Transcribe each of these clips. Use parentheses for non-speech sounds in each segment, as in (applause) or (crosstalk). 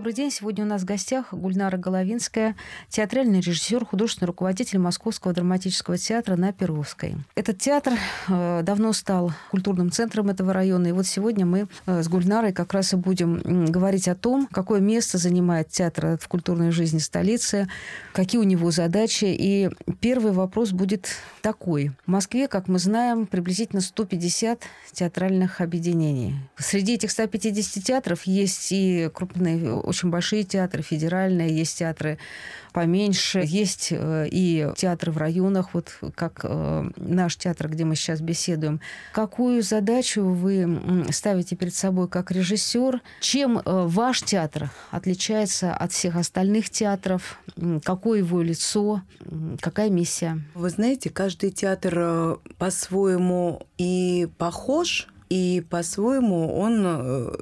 добрый день. Сегодня у нас в гостях Гульнара Головинская, театральный режиссер, художественный руководитель Московского драматического театра на Перовской. Этот театр э, давно стал культурным центром этого района. И вот сегодня мы э, с Гульнарой как раз и будем говорить о том, какое место занимает театр в культурной жизни столицы, какие у него задачи. И первый вопрос будет такой. В Москве, как мы знаем, приблизительно 150 театральных объединений. Среди этих 150 театров есть и крупные, очень большие театры, федеральные, есть театры поменьше, есть э, и театры в районах, вот как э, наш театр, где мы сейчас беседуем. Какую задачу вы ставите перед собой как режиссер? Чем э, ваш театр отличается от всех остальных театров? Какое его лицо? Какая миссия? Вы знаете, каждый театр по-своему и похож, и по-своему он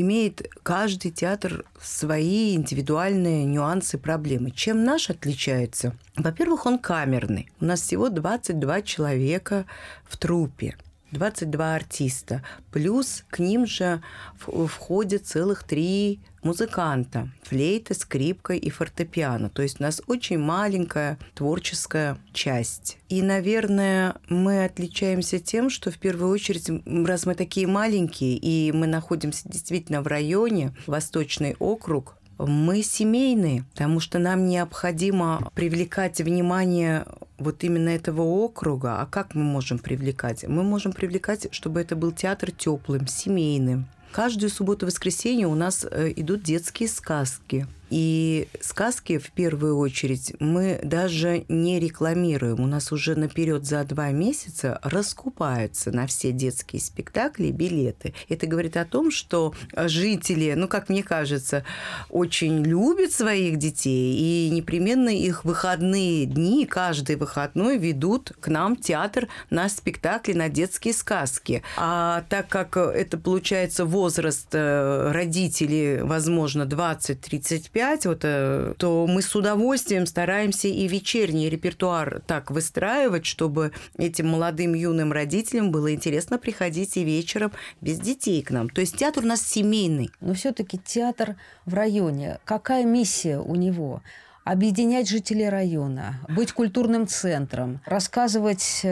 имеет каждый театр свои индивидуальные нюансы, проблемы. Чем наш отличается? Во-первых, он камерный. У нас всего 22 человека в трупе. 22 артиста. Плюс к ним же входят целых три музыканта. Флейта, скрипка и фортепиано. То есть у нас очень маленькая творческая часть. И, наверное, мы отличаемся тем, что в первую очередь, раз мы такие маленькие, и мы находимся действительно в районе, Восточный округ, мы семейные, потому что нам необходимо привлекать внимание вот именно этого округа. А как мы можем привлекать? Мы можем привлекать, чтобы это был театр теплым, семейным. Каждую субботу-воскресенье у нас э, идут детские сказки. И сказки, в первую очередь, мы даже не рекламируем. У нас уже наперед за два месяца раскупаются на все детские спектакли билеты. Это говорит о том, что жители, ну, как мне кажется, очень любят своих детей и непременно их выходные дни, каждый выходной ведут к нам в театр на спектакли, на детские сказки. А так как это получается возраст э, родителей, возможно, 20-35 5, вот, э, то мы с удовольствием стараемся и вечерний репертуар так выстраивать, чтобы этим молодым юным родителям было интересно приходить и вечером без детей к нам. То есть театр у нас семейный. Но все-таки театр в районе. Какая миссия у него? Объединять жителей района, быть культурным центром, рассказывать э,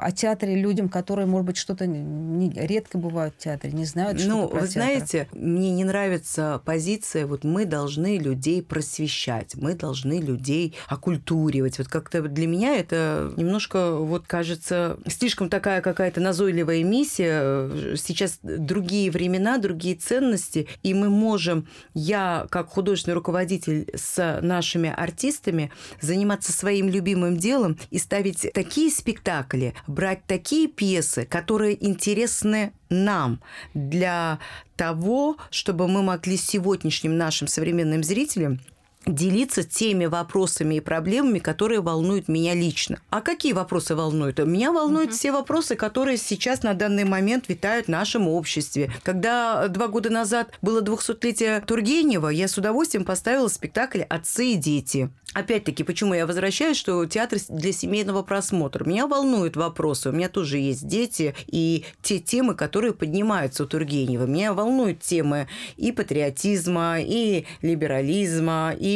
о театре людям, которые, может быть, что-то не, редко бывают в театре, не знают, что Ну, вы театр. знаете, мне не нравится позиция, вот мы должны людей просвещать, мы должны людей окультуривать. Вот как-то для меня это немножко, вот кажется, слишком такая какая-то назойливая миссия. Сейчас другие времена, другие ценности, и мы можем, я как художественный руководитель с нашими артистами заниматься своим любимым делом и ставить такие спектакли, брать такие пьесы, которые интересны нам для того, чтобы мы могли сегодняшним нашим современным зрителям делиться теми вопросами и проблемами, которые волнуют меня лично. А какие вопросы волнуют? Меня волнуют угу. все вопросы, которые сейчас на данный момент витают в нашем обществе. Когда два года назад было 200-летие Тургенева, я с удовольствием поставила спектакль «Отцы и дети». Опять-таки, почему я возвращаюсь, что театр для семейного просмотра. Меня волнуют вопросы. У меня тоже есть дети и те темы, которые поднимаются у Тургенева. Меня волнуют темы и патриотизма, и либерализма, и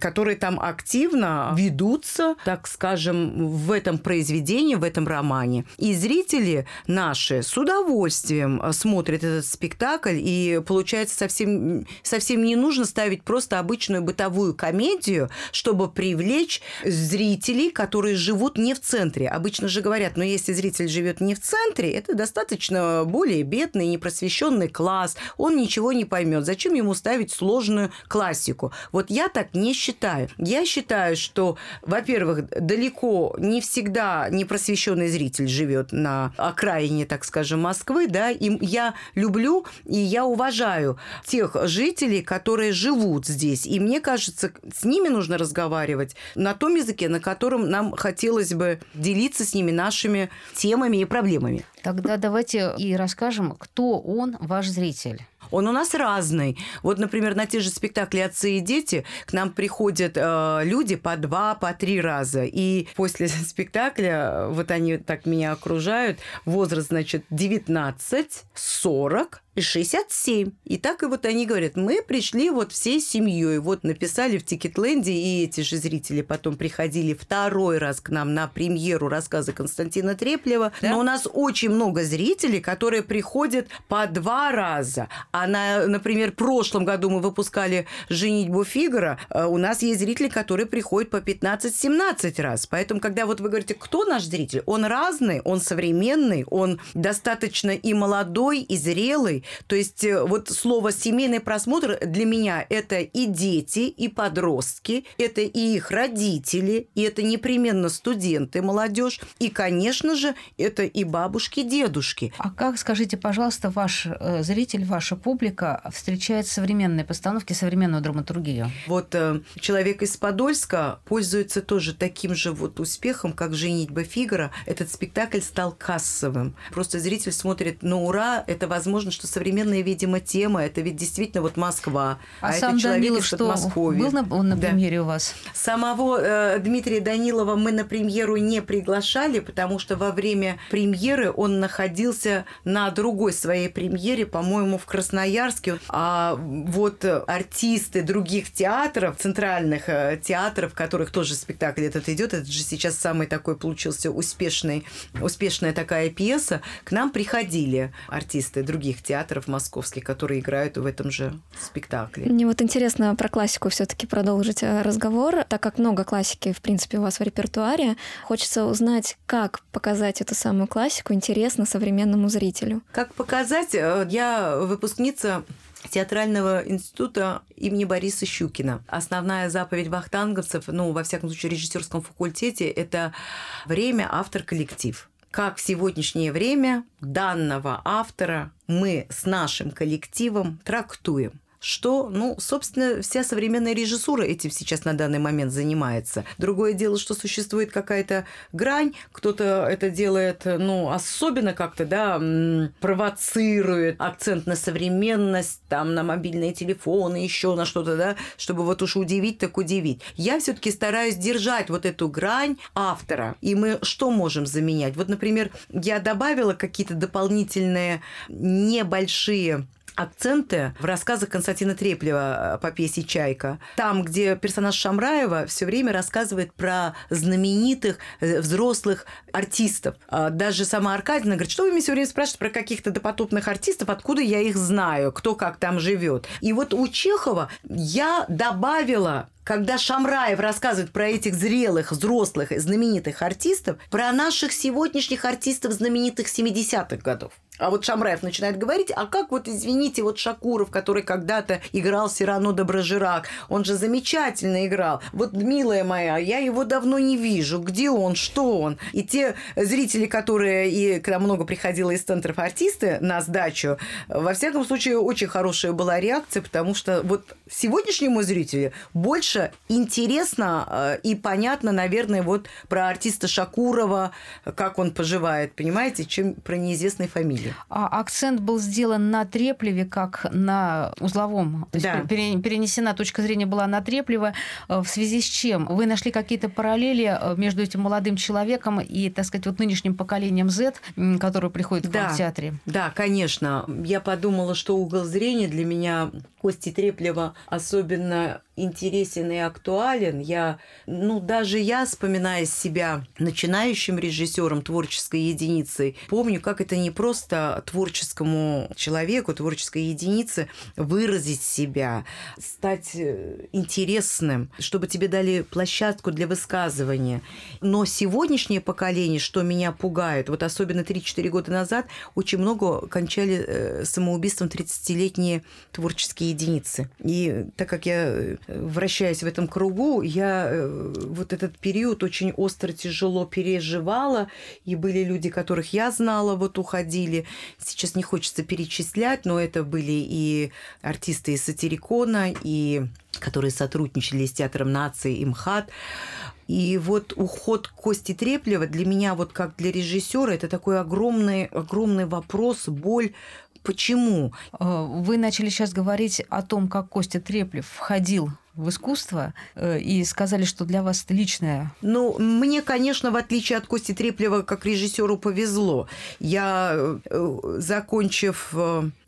которые там активно ведутся, так скажем, в этом произведении, в этом романе. И зрители наши с удовольствием э, смотрят этот спектакль, и получается совсем, совсем не нужно ставить просто обычную бытовую комедию, чтобы привлечь зрителей, которые живут не в центре. Обычно же говорят, но если зритель живет не в центре, это достаточно более бедный, непросвещенный класс, он ничего не поймет. Зачем ему ставить сложную классику? Вот я так не считаю. Я считаю, что, во-первых, далеко не всегда непросвещенный зритель живет на окраине, так скажем, Москвы, да, и я люблю и я уважаю тех жителей, которые живут здесь. И мне кажется, с ними нужно разговаривать на том языке, на котором нам хотелось бы делиться с ними нашими темами и проблемами. Тогда давайте и расскажем, кто он, ваш зритель. Он у нас разный. Вот, например, на те же спектакли «Отцы и дети» к нам приходят э, люди по два, по три раза. И после (laughs) спектакля, вот они так меня окружают, возраст, значит, 19, 40, и 67. И так и вот они говорят, мы пришли вот всей семьей, вот написали в Тикетленде, и эти же зрители потом приходили второй раз к нам на премьеру рассказа Константина Треплева. Да? Но у нас очень много зрителей, которые приходят по два раза. А, на, например, в прошлом году мы выпускали «Женитьбу Фигара», у нас есть зрители, которые приходят по 15-17 раз. Поэтому, когда вот вы говорите, кто наш зритель, он разный, он современный, он достаточно и молодой, и зрелый, то есть э, вот слово «семейный просмотр» для меня это и дети, и подростки, это и их родители, и это непременно студенты, молодежь, и, конечно же, это и бабушки, дедушки. А как, скажите, пожалуйста, ваш э, зритель, ваша публика встречает современные постановки, современную драматургию? Вот э, человек из Подольска пользуется тоже таким же вот успехом, как «Женитьба Фигара». Этот спектакль стал кассовым. Просто зритель смотрит на ура, это возможно, что современная, видимо, тема. Это ведь действительно вот Москва. А, а сам это человек Данилов из что, был на, он на да. премьере у вас? Самого э, Дмитрия Данилова мы на премьеру не приглашали, потому что во время премьеры он находился на другой своей премьере, по-моему, в Красноярске. А вот артисты других театров, центральных э, театров, в которых тоже спектакль этот идет, это же сейчас самый такой получился успешный, успешная такая пьеса, к нам приходили артисты других театров театров московских, которые играют в этом же спектакле. Мне вот интересно про классику все-таки продолжить э, разговор, так как много классики, в принципе, у вас в репертуаре. Хочется узнать, как показать эту самую классику интересно современному зрителю. Как показать? Э, я выпускница театрального института имени Бориса Щукина. Основная заповедь вахтанговцев, ну, во всяком случае, режиссерском факультете, это время, автор, коллектив как в сегодняшнее время данного автора мы с нашим коллективом трактуем что, ну, собственно, вся современная режиссура этим сейчас на данный момент занимается. Другое дело, что существует какая-то грань, кто-то это делает, ну, особенно как-то, да, провоцирует акцент на современность, там, на мобильные телефоны, еще на что-то, да, чтобы вот уж удивить, так удивить. Я все-таки стараюсь держать вот эту грань автора. И мы что можем заменять? Вот, например, я добавила какие-то дополнительные небольшие акценты в рассказах Константина Треплева э, по пьесе «Чайка». Там, где персонаж Шамраева все время рассказывает про знаменитых э, взрослых артистов. А даже сама Аркадьевна говорит, что вы мне все время спрашиваете про каких-то допотопных артистов, откуда я их знаю, кто как там живет. И вот у Чехова я добавила когда Шамраев рассказывает про этих зрелых, взрослых, знаменитых артистов, про наших сегодняшних артистов знаменитых 70-х годов. А вот Шамраев начинает говорить, а как вот, извините, вот Шакуров, который когда-то играл Сирано Доброжирак, он же замечательно играл. Вот, милая моя, я его давно не вижу. Где он? Что он? И те зрители, которые, и когда много приходило из центров артисты на сдачу, во всяком случае, очень хорошая была реакция, потому что вот сегодняшнему зрителю больше интересно э, и понятно, наверное, вот про артиста Шакурова, как он поживает, понимаете, чем про неизвестной фамилии книги. А акцент был сделан на Треплеве как на узловом. То да. есть перенесена точка зрения была на Треплева. Э, в связи с чем? Вы нашли какие-то параллели э, между этим молодым человеком и, так сказать, вот нынешним поколением Z, которое приходит да. в театре? Да, конечно. Я подумала, что угол зрения для меня Кости Треплева особенно интересен и актуален. Я, ну, даже я, вспоминая себя начинающим режиссером, творческой единицей, помню, как это не просто творческому человеку, творческой единице выразить себя, стать э, интересным, чтобы тебе дали площадку для высказывания. Но сегодняшнее поколение, что меня пугает, вот особенно 3-4 года назад, очень много кончали э, самоубийством 30-летние творческие единицы. И так как я э, вращаясь в этом кругу, я э, вот этот период очень остро, тяжело переживала, и были люди, которых я знала, вот уходили. Сейчас не хочется перечислять, но это были и артисты из Сатирикона, и которые сотрудничали с Театром нации и МХАТ. И вот уход Кости Треплева для меня, вот как для режиссера, это такой огромный, огромный вопрос, боль, Почему? Э, вы начали сейчас говорить о том, как Костя Треплев входил в искусство э, и сказали, что для вас это личное? Ну, мне, конечно, в отличие от Кости Треплева, как режиссеру повезло. Я, э, закончив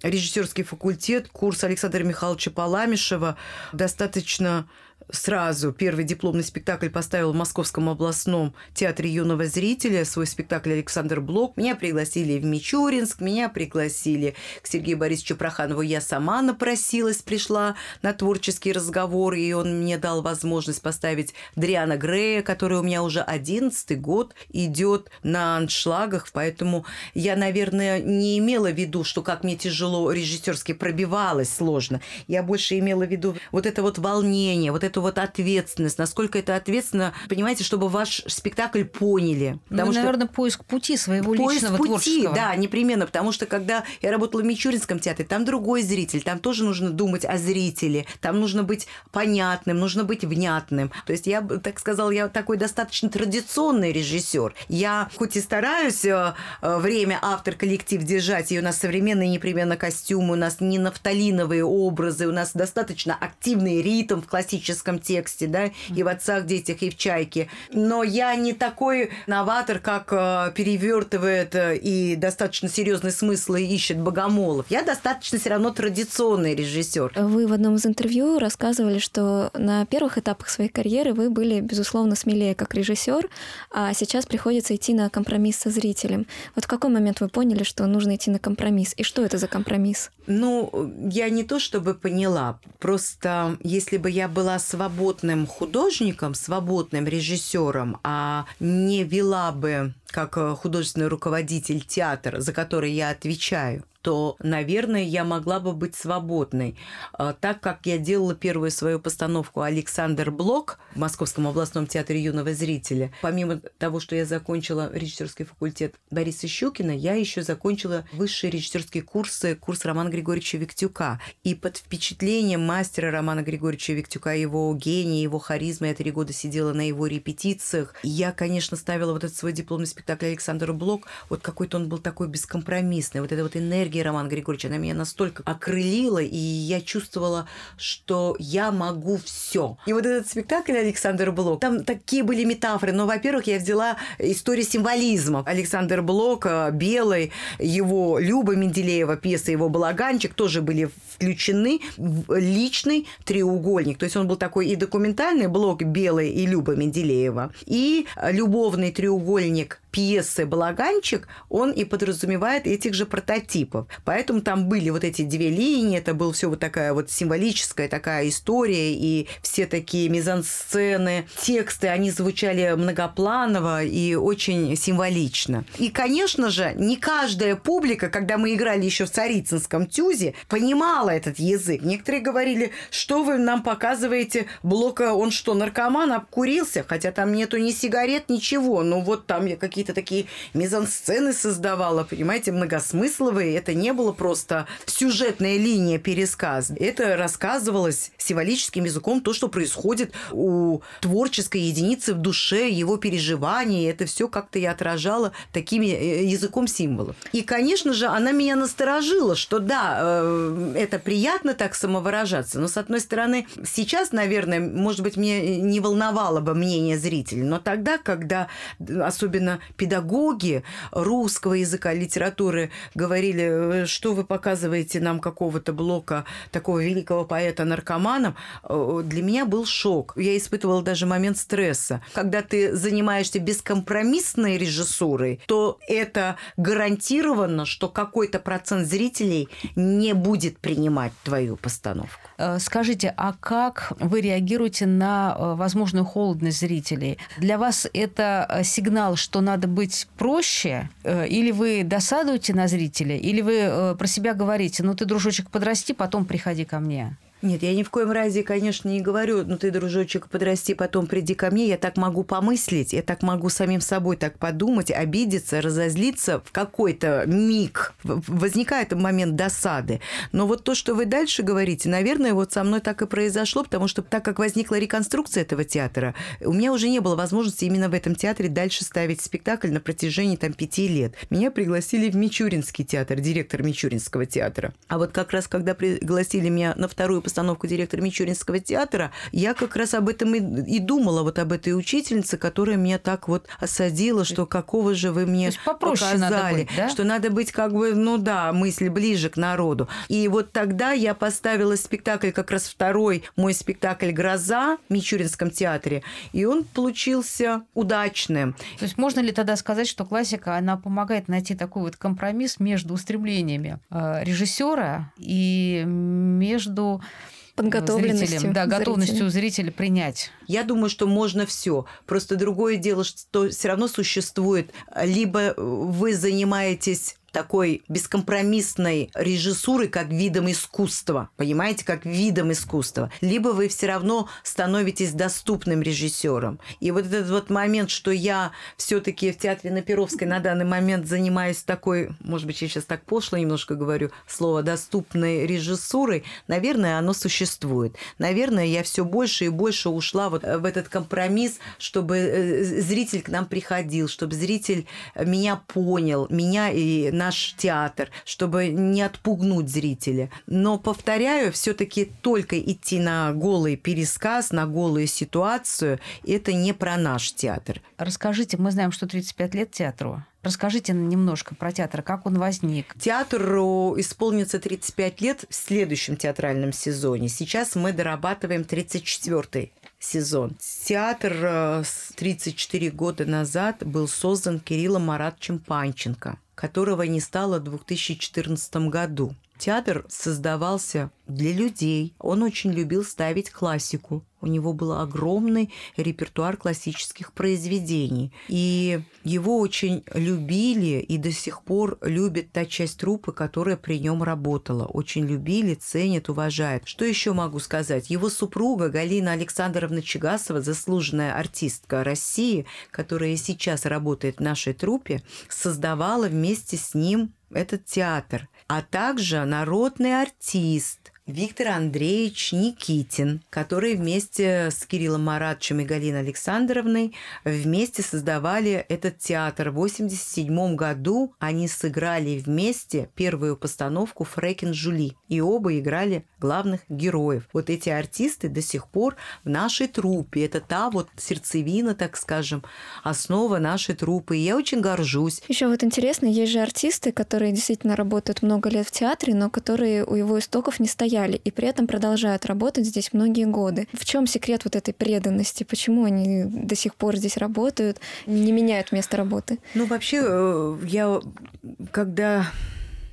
режиссерский факультет, курс Александра Михайловича Паламишева, достаточно сразу первый дипломный спектакль поставил в Московском областном театре юного зрителя, свой спектакль «Александр Блок». Меня пригласили в Мичуринск, меня пригласили к Сергею Борисовичу Проханову. Я сама напросилась, пришла на творческий разговор, и он мне дал возможность поставить Дриана Грея, который у меня уже одиннадцатый год идет на аншлагах, поэтому я, наверное, не имела в виду, что как мне тяжело режиссерски пробивалось сложно. Я больше имела в виду вот это вот волнение, вот это эту вот ответственность, насколько это ответственно, понимаете, чтобы ваш спектакль поняли. Ну, потому ну, что наверное, поиск пути своего поиск личного пути, творческого. да, непременно, потому что когда я работала в Мичуринском театре, там другой зритель, там тоже нужно думать о зрителе, там нужно быть понятным, нужно быть внятным. То есть я, так сказала, я такой достаточно традиционный режиссер. Я хоть и стараюсь э, э, время автор-коллектив держать, и у нас современные непременно костюмы, у нас не нафталиновые образы, у нас достаточно активный ритм в классическом русском тексте, да, и в «Отцах, детях», и в «Чайке». Но я не такой новатор, как э, перевертывает э, и достаточно серьезные смыслы ищет Богомолов. Я достаточно все равно традиционный режиссер. Вы в одном из интервью рассказывали, что на первых этапах своей карьеры вы были, безусловно, смелее как режиссер, а сейчас приходится идти на компромисс со зрителем. Вот в какой момент вы поняли, что нужно идти на компромисс? И что это за компромисс? Ну, я не то чтобы поняла, просто если бы я была свободным художником, свободным режиссером, а не вела бы как э, художественный руководитель театра, за который я отвечаю, то, наверное, я могла бы быть свободной. А, так как я делала первую свою постановку «Александр Блок» в Московском областном театре юного зрителя, помимо того, что я закончила режиссерский факультет Бориса Щукина, я еще закончила высшие режиссерские курсы, курс Романа Григорьевича Виктюка. И под впечатлением мастера Романа Григорьевича Виктюка, его гения, его харизмы, я три года сидела на его репетициях. я, конечно, ставила вот этот свой дипломный спектакль Александр Блок, вот какой-то он был такой бескомпромиссный, вот эта вот энергия Романа Григорьевича, она меня настолько окрылила, и я чувствовала, что я могу все. И вот этот спектакль Александр Блок, там такие были метафоры, но, во-первых, я взяла историю символизма. Александр Блок, э, Белый, его Люба Менделеева, пьеса его «Балаганчик» тоже были включены в личный треугольник. То есть он был такой и документальный блок Белый и Люба Менделеева, и любовный треугольник пьесы «Балаганчик», он и подразумевает этих же прототипов. Поэтому там были вот эти две линии, это был все вот такая вот символическая такая история, и все такие мизансцены, тексты, они звучали многопланово и очень символично. И, конечно же, не каждая публика, когда мы играли еще в Царицынском тюзе, понимала этот язык. Некоторые говорили, что вы нам показываете, Блока, он что, наркоман, обкурился? Хотя там нету ни сигарет, ничего. Ну вот там какие какие-то такие мизансцены создавала, понимаете, многосмысловые. Это не было просто сюжетная линия пересказ. Это рассказывалось символическим языком то, что происходит у творческой единицы в душе, его переживания. Это все как-то я отражала таким э, языком символов. И, конечно же, она меня насторожила, что да, э, это приятно так самовыражаться, но, с одной стороны, сейчас, наверное, может быть, мне не волновало бы мнение зрителей, но тогда, когда особенно педагоги русского языка, литературы говорили, что вы показываете нам какого-то блока такого великого поэта наркоманом, э, для меня был шок. Я испытывала даже момент стресса. Когда ты занимаешься бескомпромиссной режиссурой, то это гарантированно, что какой-то процент зрителей не будет принимать твою постановку. Э, скажите, а как вы реагируете на э, возможную холодность зрителей? Для вас это сигнал, что надо быть проще, э, или вы досадуете на зрителя, или вы э, про себя говорите, ну ты, дружочек, подрасти, потом приходи ко мне. Нет, я ни в коем разе, конечно, не говорю, ну ты, дружочек, подрасти, потом приди ко мне. Я так могу помыслить, я так могу самим собой так подумать, обидеться, разозлиться в какой-то миг. Возникает момент досады. Но вот то, что вы дальше говорите, наверное, вот со мной так и произошло, потому что так как возникла реконструкция этого театра, у меня уже не было возможности именно в этом театре дальше ставить спектакль на протяжении там пяти лет. Меня пригласили в Мичуринский театр, директор Мичуринского театра. А вот как раз, когда пригласили меня на вторую постановку директора Мичуринского театра, я как раз об этом и, и думала, вот об этой учительнице, которая меня так вот осадила, что какого же вы мне показали, надо быть, да? что надо быть как бы, ну да, мысли ближе к народу. И вот тогда я поставила спектакль, как раз второй мой спектакль «Гроза» в Мичуринском театре, и он получился удачным. То есть можно ли тогда сказать, что классика, она помогает найти такой вот компромисс между устремлениями э, режиссера и между подготовленностью да, готовностью зрителя. зрителя принять. Я думаю, что можно все. Просто другое дело, что все равно существует. Либо вы занимаетесь такой бескомпромиссной режиссуры как видом искусства, понимаете, как видом искусства, либо вы все равно становитесь доступным режиссером. И вот этот вот момент, что я все-таки в театре на Перовской на данный момент занимаюсь такой, может быть, я сейчас так пошло немножко говорю, слово доступной режиссурой, наверное, оно существует. Наверное, я все больше и больше ушла вот в этот компромисс, чтобы э, зритель к нам приходил, чтобы зритель меня понял, меня и наш театр, чтобы не отпугнуть зрителя. Но, повторяю, все-таки только идти на голый пересказ, на голую ситуацию, это не про наш театр. Расскажите, мы знаем, что 35 лет театру. Расскажите немножко про театр, как он возник. Театру исполнится 35 лет в следующем театральном сезоне. Сейчас мы дорабатываем 34-й сезон. Театр 34 э, года назад был создан Кириллом Маратовичем Панченко которого не стало в 2014 году. Театр создавался для людей. Он очень любил ставить классику. У него был огромный репертуар классических произведений. И его очень любили и до сих пор любит та часть труппы, которая при нем работала. Очень любили, ценят, уважают. Что еще могу сказать? Его супруга Галина Александровна Чегасова, заслуженная артистка России, которая сейчас работает в нашей труппе, создавала вместе с ним этот театр, а также народный артист, Виктор Андреевич Никитин, который вместе с Кириллом Маратовичем и Галиной Александровной вместе создавали этот театр. В 1987 году они сыграли вместе первую постановку «Фрекин Жули». И оба играли главных героев. Вот эти артисты до сих пор в нашей труппе. Это та вот сердцевина, так скажем, основа нашей труппы. И я очень горжусь. Еще вот интересно, есть же артисты, которые действительно работают много лет в театре, но которые у его истоков не стоят уезжали и при этом продолжают работать здесь многие годы. В чем секрет вот этой преданности? Почему они до сих пор здесь работают, не меняют место работы? Ну, вообще, э, я когда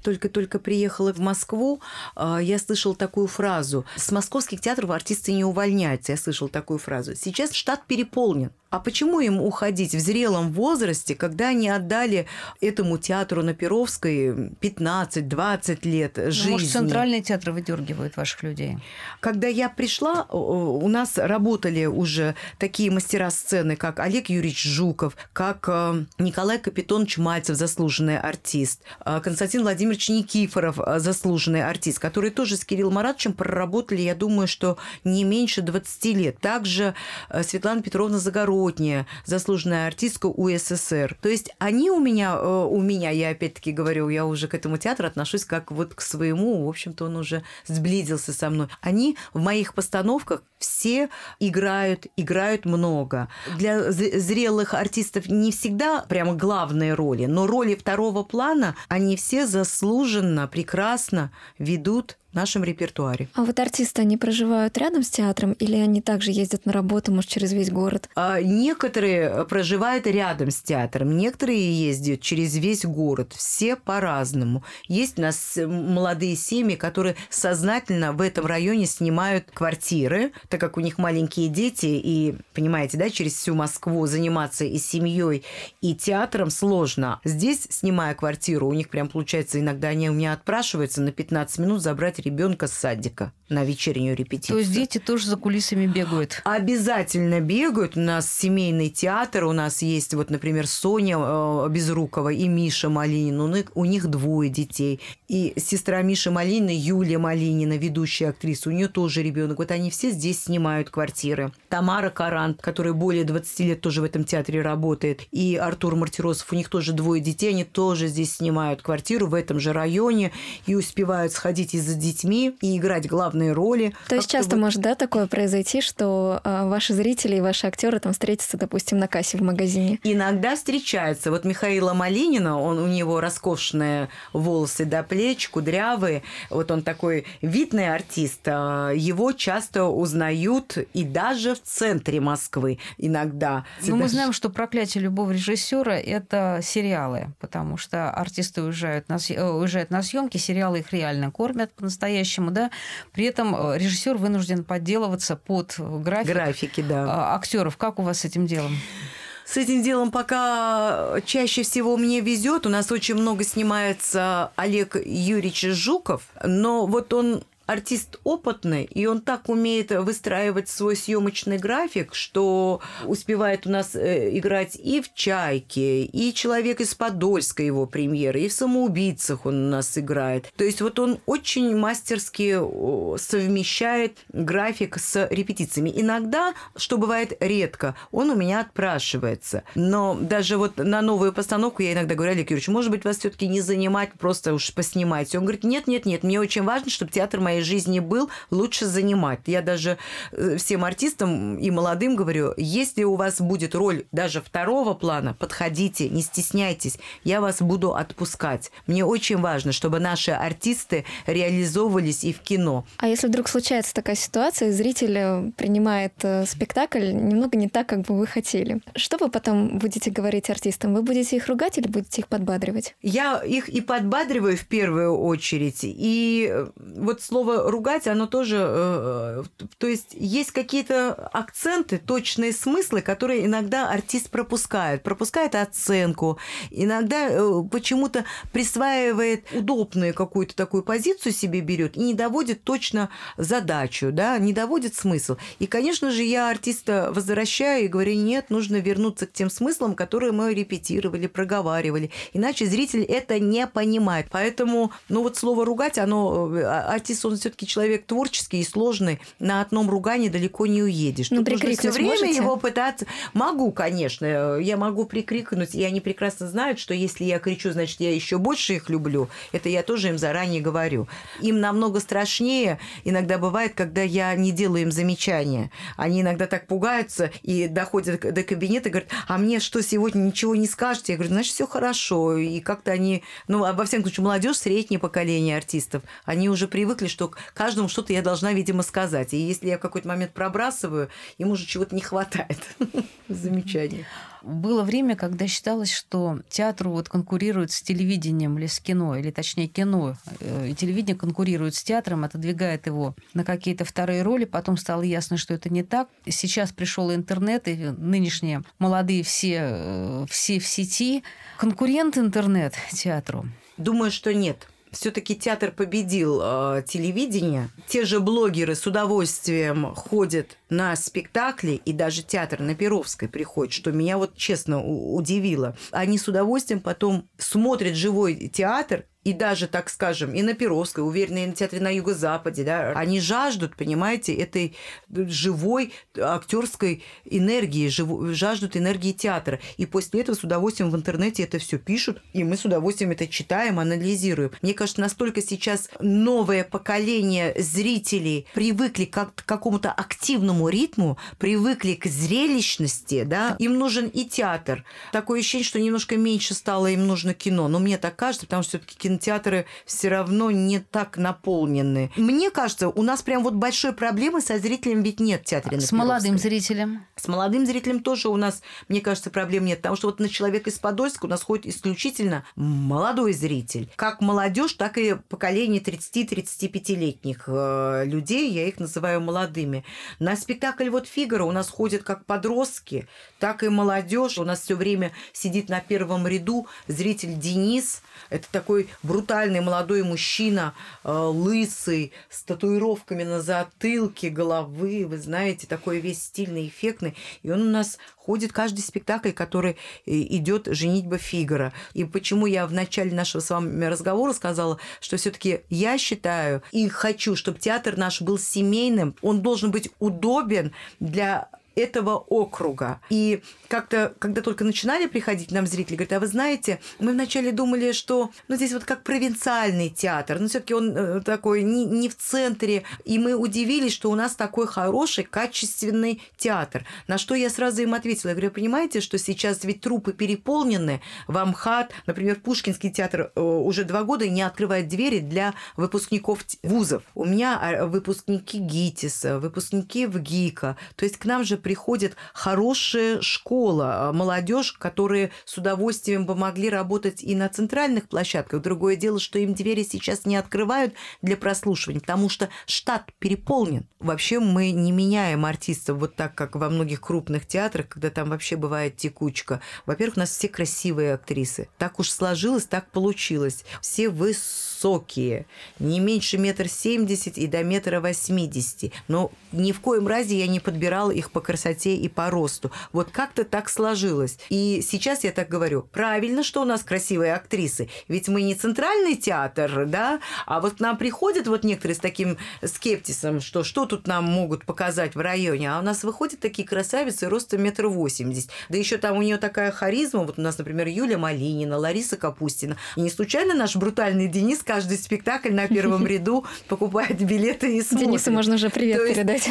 только-только приехала в Москву, э, я слышала такую фразу. С московских театров артисты не увольняются. Я слышала такую фразу. Сейчас штат переполнен. А почему им уходить в зрелом возрасте, когда они отдали этому театру на Перовской 15-20 лет жизни? Ну, может, центральные театры выдергивают ваших людей? Когда я пришла, у нас работали уже такие мастера сцены, как Олег Юрьевич Жуков, как э, Николай Капитонович Мальцев, заслуженный артист, э, Константин Владимирович Никифоров, э, заслуженный артист, которые тоже с Кириллом Маратовичем проработали, я думаю, что не меньше 20 лет. Также Светлана Петровна Загородная, Ротня, заслуженная артистка УССР. То есть они у меня, э, у меня, я опять-таки говорю, я уже к этому театру отношусь как вот к своему, в общем-то, он уже сблизился со мной. Они в моих постановках все играют, играют много. Для зрелых артистов не всегда прямо главные роли, но роли второго плана они все заслуженно, прекрасно ведут в нашем репертуаре. А вот артисты, они проживают рядом с театром или они также ездят на работу, может, через весь город? А, некоторые проживают рядом с театром, некоторые ездят через весь город. Все по-разному. Есть у нас молодые семьи, которые сознательно в этом районе снимают квартиры, так как у них маленькие дети, и, понимаете, да, через всю Москву заниматься и семьей, и театром сложно. Здесь, снимая квартиру, у них прям получается, иногда они у меня отпрашиваются на 15 минут забрать ребенка с садика на вечернюю репетицию. То есть дети тоже за кулисами бегают? (gasps) Обязательно бегают. У нас семейный театр, у нас есть вот, например, Соня э, Безрукова и Миша Малинин. У них, у них двое детей. И сестра Миши Малинина, Юлия Малинина, ведущая актриса, у нее тоже ребенок. Вот они все здесь снимают квартиры. Тамара Карант, которая более 20 лет тоже в этом театре работает, и Артур Мартиросов, у них тоже двое детей, они тоже здесь снимают квартиру в этом же районе и успевают сходить и за детьми и играть главных главные роли. То есть часто вот... может, да, такое произойти, что э, ваши зрители и ваши актеры там встретятся, допустим, на кассе в магазине? Иногда встречаются. Вот Михаила Малинина, он у него роскошные волосы до плеч, кудрявые. Вот он такой видный артист. А, его часто узнают и даже в центре Москвы иногда. Ну, мы знаем, что проклятие любого режиссера это сериалы, потому что артисты уезжают на, э, уезжают на съемки, сериалы их реально кормят по-настоящему, да. При этом э, режиссер вынужден подделываться под график графики, да. А, актеров. Как у вас с этим делом? С этим делом пока чаще всего мне везет. У нас очень много снимается Олег Юрьевич Жуков, но вот он артист опытный, и он так умеет выстраивать свой съемочный график, что успевает у нас э, играть и в «Чайке», и «Человек из Подольска» его премьеры, и в «Самоубийцах» он у нас играет. То есть вот он очень мастерски совмещает график с репетициями. Иногда, что бывает редко, он у меня отпрашивается. Но даже вот на новую постановку я иногда говорю, Олег Юрьевич, может быть, вас все таки не занимать, просто уж поснимать. Он говорит, нет-нет-нет, мне очень важно, чтобы театр моей моей жизни был, лучше занимать. Я даже э, всем артистам и молодым говорю, если у вас будет роль даже второго плана, подходите, не стесняйтесь, я вас буду отпускать. Мне очень важно, чтобы наши артисты реализовывались и в кино. А если вдруг случается такая ситуация, зритель э, принимает э, спектакль немного не так, как бы вы хотели, что вы потом будете говорить артистам? Вы будете их ругать или будете их подбадривать? Я их и подбадриваю в первую очередь. И вот слово слово ругать, оно тоже... Э, то есть есть какие-то акценты, точные смыслы, которые иногда артист пропускает. Пропускает оценку. Иногда э, почему-то присваивает удобную какую-то такую позицию себе берет и не доводит точно задачу, да, не доводит смысл. И, конечно же, я артиста возвращаю и говорю, нет, нужно вернуться к тем смыслам, которые мы репетировали, проговаривали. Иначе зритель это не понимает. Поэтому, ну вот слово ругать, оно, э, артист, он все-таки человек творческий и сложный, на одном ругании далеко не уедешь. Ну, Тут все время можете? его пытаться. Могу, конечно, я могу прикрикнуть, и они прекрасно знают, что если я кричу, значит, я еще больше их люблю. Это я тоже им заранее говорю. Им намного страшнее иногда бывает, когда я не делаю им замечания. Они иногда так пугаются и доходят до кабинета и говорят, а мне что, сегодня ничего не скажете? Я говорю, значит, все хорошо. И как-то они, ну, во всяком случае, молодежь, среднее поколение артистов, они уже привыкли, что каждому что-то я должна, видимо, сказать. И если я в какой-то момент пробрасываю, ему же чего-то не хватает. (laughs) Замечание. Было время, когда считалось, что театру вот конкурирует с телевидением или с кино, или точнее кино. Э, и телевидение конкурирует с театром, отодвигает его на какие-то вторые роли. Потом стало ясно, что это не так. Сейчас пришел интернет, и нынешние молодые все, э, все в сети. Конкурент интернет театру? Думаю, что нет все-таки театр победил э, телевидение. Те же блогеры с удовольствием ходят на спектакли, и даже театр на Перовской приходит, что меня вот честно удивило. Они с удовольствием потом смотрят живой театр и даже, так скажем, и на Перовской, уверенно, и на театре на Юго-Западе, да, они жаждут, понимаете, этой живой актерской энергии, жив... жаждут энергии театра. И после этого с удовольствием в интернете это все пишут, и мы с удовольствием это читаем, анализируем. Мне кажется, настолько сейчас новое поколение зрителей привыкли к какому-то активному ритму, привыкли к зрелищности, да, им нужен и театр. Такое ощущение, что немножко меньше стало им нужно кино. Но мне так кажется, потому что все-таки кино кинотеатры все равно не так наполнены. Мне кажется, у нас прям вот большой проблемы со зрителем ведь нет в театре. С молодым зрителем? С молодым зрителем тоже у нас, мне кажется, проблем нет. Потому что вот на человека из Подольска у нас ходит исключительно молодой зритель. Как молодежь, так и поколение 30-35-летних э, людей, я их называю молодыми. На спектакль вот Фигара у нас ходят как подростки, так и молодежь. У нас все время сидит на первом ряду зритель Денис. Это такой брутальный молодой мужчина, э, лысый, с татуировками на затылке, головы, вы знаете, такой весь стильный, эффектный. И он у нас ходит каждый спектакль, который э, идет «Женитьба Фигара». И почему я в начале нашего с вами разговора сказала, что все таки я считаю и хочу, чтобы театр наш был семейным, он должен быть удобен для этого округа. И как-то, когда только начинали приходить нам зрители, говорят, а вы знаете, мы вначале думали, что ну, здесь вот как провинциальный театр, но все-таки он э, такой не, не в центре, и мы удивились, что у нас такой хороший, качественный театр. На что я сразу им ответила, я говорю, понимаете, что сейчас ведь трупы переполнены, в Амхат, например, Пушкинский театр э, уже два года не открывает двери для выпускников вузов. У меня а, выпускники ГИТИСа, выпускники ВГИКа, то есть к нам же приходит хорошая школа, а, молодежь, которые с удовольствием бы могли работать и на центральных площадках. Другое дело, что им двери сейчас не открывают для прослушивания, потому что штат переполнен. Вообще мы не меняем артистов вот так, как во многих крупных театрах, когда там вообще бывает текучка. Во-первых, у нас все красивые актрисы. Так уж сложилось, так получилось. Все высокие, не меньше метр семьдесят и до метра восьмидесяти. Но ни в коем разе я не подбирала их по красоте и по росту. Вот как-то так сложилось. И сейчас я так говорю, правильно, что у нас красивые актрисы. Ведь мы не центральный театр, да, а вот к нам приходят вот некоторые с таким скептисом, что что тут нам могут показать в районе, а у нас выходят такие красавицы ростом метр восемьдесят. Да еще там у нее такая харизма, вот у нас, например, Юля Малинина, Лариса Капустина. И не случайно наш брутальный Денис каждый спектакль на первом (laughs) ряду покупает билеты и смотрит. Денису можно уже привет передать.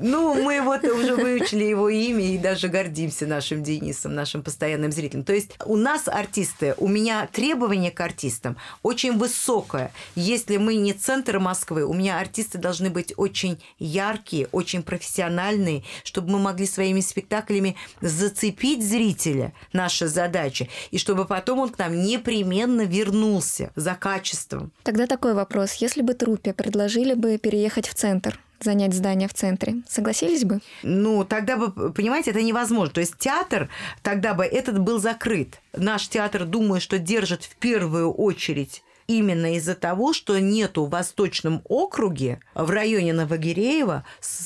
Ну, мы вот уже выучили его имя и даже гордимся нашим Денисом, нашим постоянным зрителем. То есть у нас артисты, у меня требование к артистам очень высокое. Если мы не центр Москвы, у меня артисты должны быть очень яркие, очень профессиональные, чтобы мы могли своими спектаклями зацепить зрителя, наша задача, и чтобы потом он к нам непременно вернулся за качеством. Тогда такой вопрос. Если бы трупе предложили бы переехать в центр, занять здание в центре. Согласились бы? Ну, тогда бы, понимаете, это невозможно. То есть театр, тогда бы этот был закрыт. Наш театр, думаю, что держит в первую очередь именно из-за того, что нету в Восточном округе, в районе Новогиреева,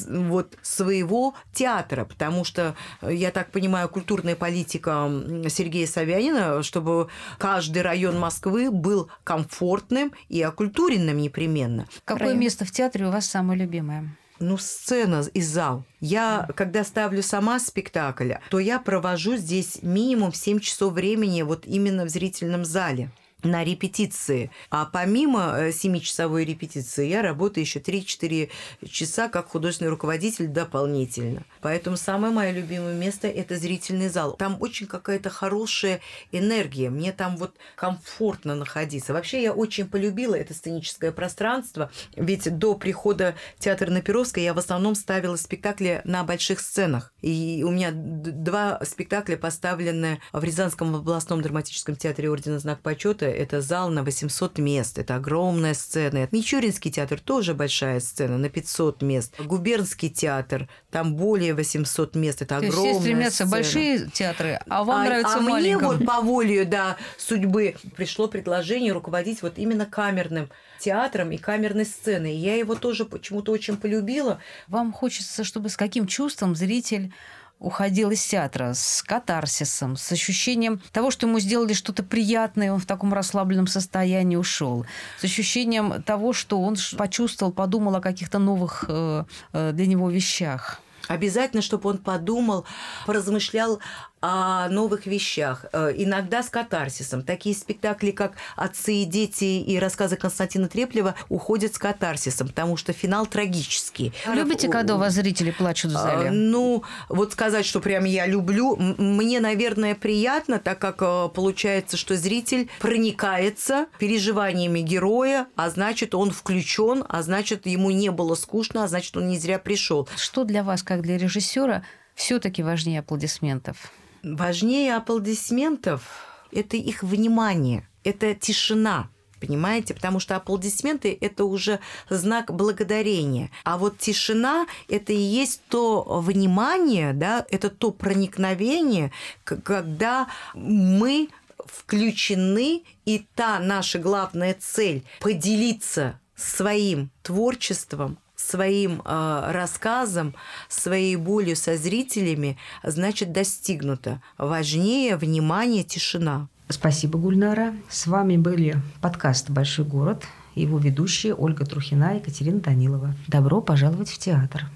вот своего театра, потому что, я так понимаю, культурная политика Сергея Собянина, чтобы каждый район Москвы был комфортным и окультуренным непременно. Какое Район. место в театре у вас самое любимое? ну, сцена и зал. Я, когда ставлю сама спектакль, то я провожу здесь минимум 7 часов времени вот именно в зрительном зале на репетиции. А помимо 7-часовой э, репетиции я работаю еще 3-4 часа как художественный руководитель дополнительно. Поэтому самое мое любимое место – это зрительный зал. Там очень какая-то хорошая энергия. Мне там вот комфортно находиться. Вообще я очень полюбила это сценическое пространство. Ведь до прихода театра на Перовской я в основном ставила спектакли на больших сценах. И у меня два спектакля поставлены в Рязанском областном драматическом театре Ордена Знак Почета это зал на 800 мест, это огромная сцена. Мичуринский театр тоже большая сцена на 500 мест. Губернский театр, там более 800 мест, это То огромная все стремятся сцена. большие театры, а вам а, нравится а маленький. мне вот по воле, да, судьбы пришло предложение руководить вот именно камерным театром и камерной сценой. Я его тоже почему-то очень полюбила. Вам хочется, чтобы с каким чувством зритель уходил из театра с катарсисом, с ощущением того, что ему сделали что-то приятное, он в таком расслабленном состоянии ушел, с ощущением того, что он почувствовал, подумал о каких-то новых э, э, для него вещах. Обязательно, чтобы он подумал, поразмышлял о новых вещах, э, иногда с катарсисом. Такие спектакли, как «Отцы и дети» и рассказы Константина Треплева уходят с катарсисом, потому что финал трагический. Любите, когда у вас зрители плачут в зале? А, ну, вот сказать, что прям я люблю, мне, наверное, приятно, так как э, получается, что зритель проникается переживаниями героя, а значит, он включен, а значит, ему не было скучно, а значит, он не зря пришел. Что для вас, как для режиссера, все-таки важнее аплодисментов? Важнее аплодисментов – это их внимание, это тишина, понимаете? Потому что аплодисменты – это уже знак благодарения. А вот тишина – это и есть то внимание, да, это то проникновение, когда мы включены, и та наша главная цель – поделиться своим творчеством своим э, рассказом, своей болью со зрителями, значит, достигнуто. Важнее внимание, тишина. Спасибо, Гульнара. С вами были подкаст «Большой город», его ведущие Ольга Трухина и Екатерина Данилова. Добро пожаловать в театр.